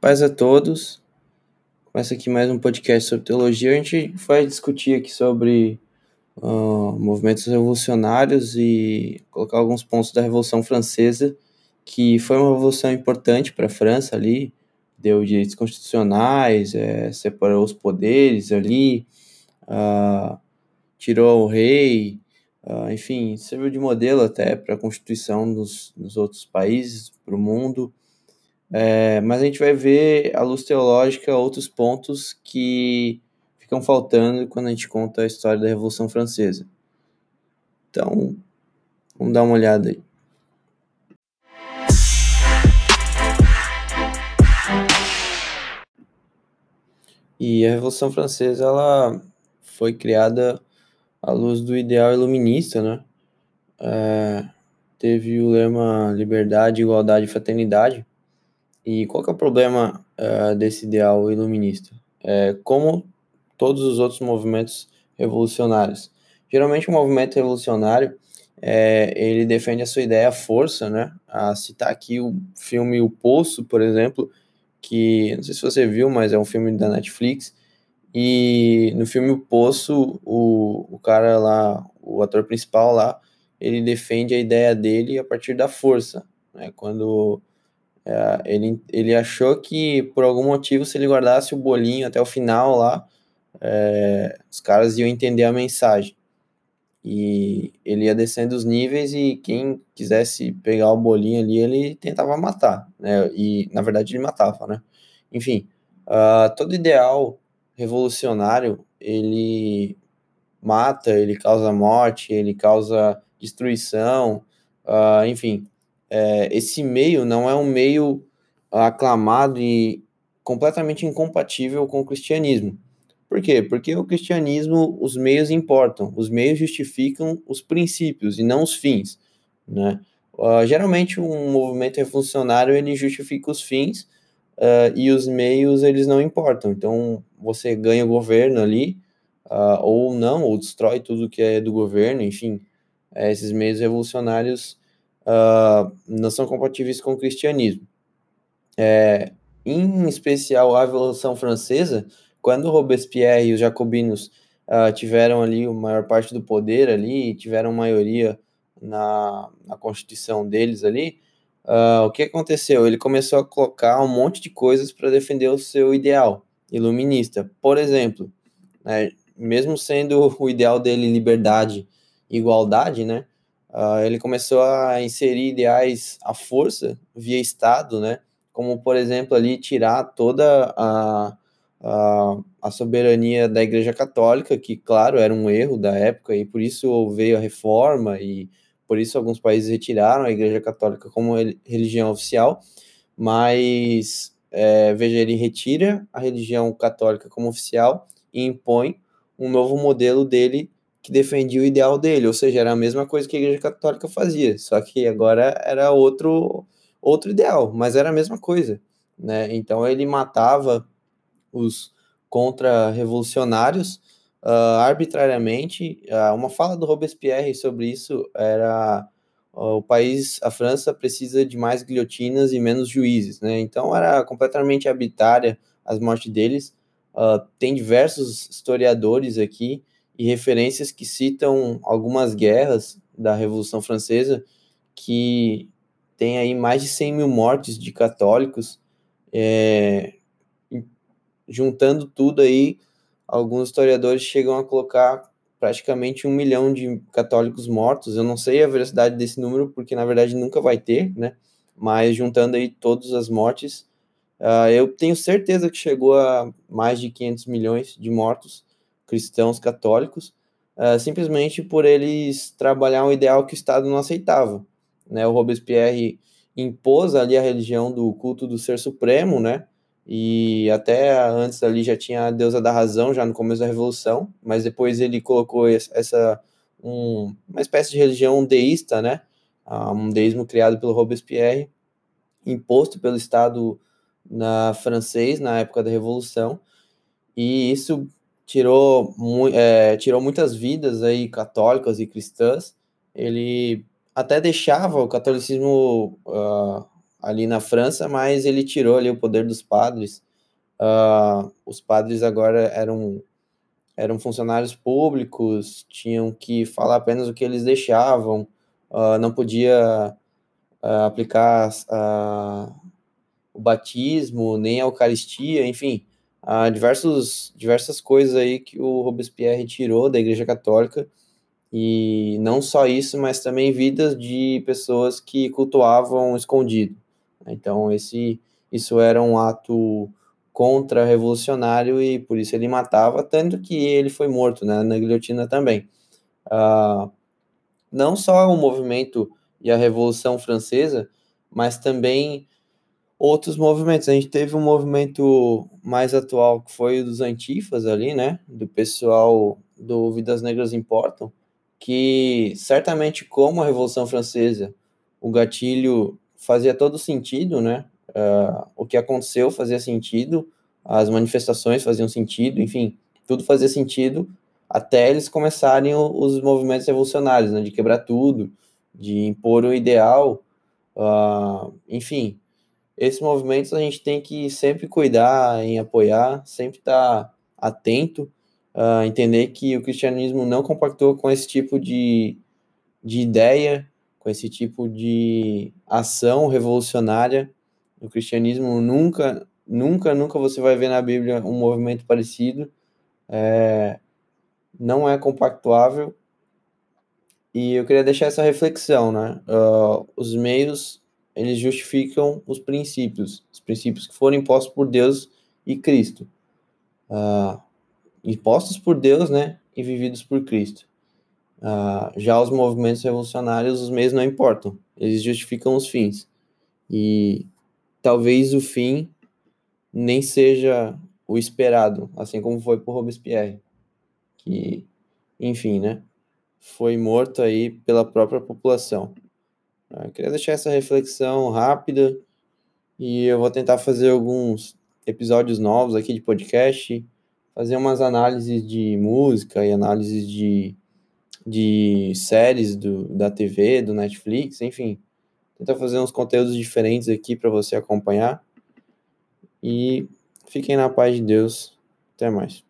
Paz a todos. Começa aqui mais um podcast sobre teologia. A gente vai discutir aqui sobre uh, movimentos revolucionários e colocar alguns pontos da Revolução Francesa, que foi uma revolução importante para a França ali, deu direitos constitucionais, é, separou os poderes ali, uh, tirou o rei, uh, enfim, serviu de modelo até para a constituição dos, dos outros países, para o mundo. É, mas a gente vai ver à luz teológica outros pontos que ficam faltando quando a gente conta a história da Revolução Francesa. Então, vamos dar uma olhada aí. E a Revolução Francesa ela foi criada à luz do ideal iluminista, né? É, teve o lema liberdade, igualdade e fraternidade, e qual é o problema uh, desse ideal iluminista? É, como todos os outros movimentos revolucionários. Geralmente o movimento revolucionário é, ele defende a sua ideia à força, né? A citar aqui o filme O Poço, por exemplo, que não sei se você viu, mas é um filme da Netflix. E no filme O Poço, o, o cara lá, o ator principal lá, ele defende a ideia dele a partir da força. Né? Quando é, ele, ele achou que por algum motivo, se ele guardasse o bolinho até o final lá, é, os caras iam entender a mensagem. E ele ia descendo os níveis e quem quisesse pegar o bolinho ali, ele tentava matar, né? E na verdade ele matava, né? Enfim, uh, todo ideal revolucionário ele mata, ele causa morte, ele causa destruição, uh, enfim, é, esse meio não é um meio aclamado e completamente incompatível com o cristianismo. Por quê? Porque o cristianismo, os meios importam, os meios justificam os princípios e não os fins, né? Uh, geralmente um movimento revolucionário ele justifica os fins uh, e os meios eles não importam. Então você ganha o governo ali uh, ou não, ou destrói tudo que é do governo, enfim, é, esses meios revolucionários uh, não são compatíveis com o cristianismo. É, em especial a Revolução Francesa, quando Robespierre e os jacobinos uh, tiveram ali a maior parte do poder ali, tiveram maioria na, na constituição deles ali, uh, o que aconteceu? Ele começou a colocar um monte de coisas para defender o seu ideal iluminista. Por exemplo, né, mesmo sendo o ideal dele liberdade e igualdade, né, Uh, ele começou a inserir ideais à força via Estado, né? Como, por exemplo, ali tirar toda a, a, a soberania da Igreja Católica, que, claro, era um erro da época, e por isso veio a reforma, e por isso alguns países retiraram a Igreja Católica como religião oficial, mas, é, veja, ele retira a religião católica como oficial e impõe um novo modelo dele que defendia o ideal dele, ou seja, era a mesma coisa que a Igreja Católica fazia, só que agora era outro outro ideal, mas era a mesma coisa, né? Então ele matava os contra-revolucionários uh, arbitrariamente. Uh, uma fala do Robespierre sobre isso era uh, o país, a França precisa de mais guilhotinas e menos juízes, né? Então era completamente arbitrária as mortes deles. tem diversos historiadores aqui e referências que citam algumas guerras da Revolução Francesa que tem aí mais de 100 mil mortes de católicos, é, juntando tudo aí, alguns historiadores chegam a colocar praticamente um milhão de católicos mortos. Eu não sei a veracidade desse número, porque na verdade nunca vai ter, né? Mas juntando aí todas as mortes, uh, eu tenho certeza que chegou a mais de 500 milhões de mortos cristãos católicos, uh, simplesmente por eles trabalhar um ideal que o Estado não aceitava. Né? O Robespierre impôs ali a religião do culto do ser supremo, né? E até antes ali já tinha a deusa da razão, já no começo da Revolução, mas depois ele colocou essa um, uma espécie de religião deísta, né? Uh, um deísmo criado pelo Robespierre, imposto pelo Estado na francês na época da Revolução, e isso tirou, é, tirou muitas vidas aí católicas e cristãs. Ele até deixava o catolicismo uh, ali na França, mas ele tirou ali o poder dos padres. Uh, os padres agora eram eram funcionários públicos, tinham que falar apenas o que eles deixavam, uh, não podia aplicar o batismo, nem a Eucaristia, enfim, há diversos, diversas coisas aí que o Robespierre tirou da Igreja Católica, e não só isso, mas também vidas de pessoas que cultuavam escondido. Então, esse, isso era um ato contra-revolucionário e por isso ele matava, tanto que ele foi morto né, na guilhotina também. Uh, não só o movimento e a Revolução Francesa, mas também outros movimentos. A gente teve um movimento mais atual que foi o dos antifas ali, né? Do pessoal do Vidas Negras Importam, que certamente como a Revolução Francesa, o gatilho fazia todo sentido, né? Uh, o que aconteceu fazia sentido, as manifestações faziam sentido, enfim, tudo fazia sentido até eles começarem os movimentos revolucionários, né, de quebrar tudo, de impor o ideal, uh, enfim, esses movimentos a gente tem que sempre cuidar em apoiar, sempre estar tá atento, uh, entender que o cristianismo não compactou com esse tipo de, de ideia, com esse tipo de ação revolucionária, o cristianismo nunca, nunca, nunca você vai ver na Bíblia um movimento parecido. É, não é compactuável. E eu queria deixar essa reflexão, né? Uh, os meios, eles justificam os princípios, os princípios que foram impostos por Deus e Cristo. Uh, impostos por Deus, né? E vividos por Cristo. Uh, já os movimentos revolucionários, os meios não importam, eles justificam os fins. E talvez o fim nem seja o esperado, assim como foi por Robespierre, que, enfim, né, foi morto aí pela própria população. Eu queria deixar essa reflexão rápida e eu vou tentar fazer alguns episódios novos aqui de podcast, fazer umas análises de música e análises de, de séries do, da TV, do Netflix, enfim, tentar fazer uns conteúdos diferentes aqui para você acompanhar. E fiquem na paz de Deus. Até mais.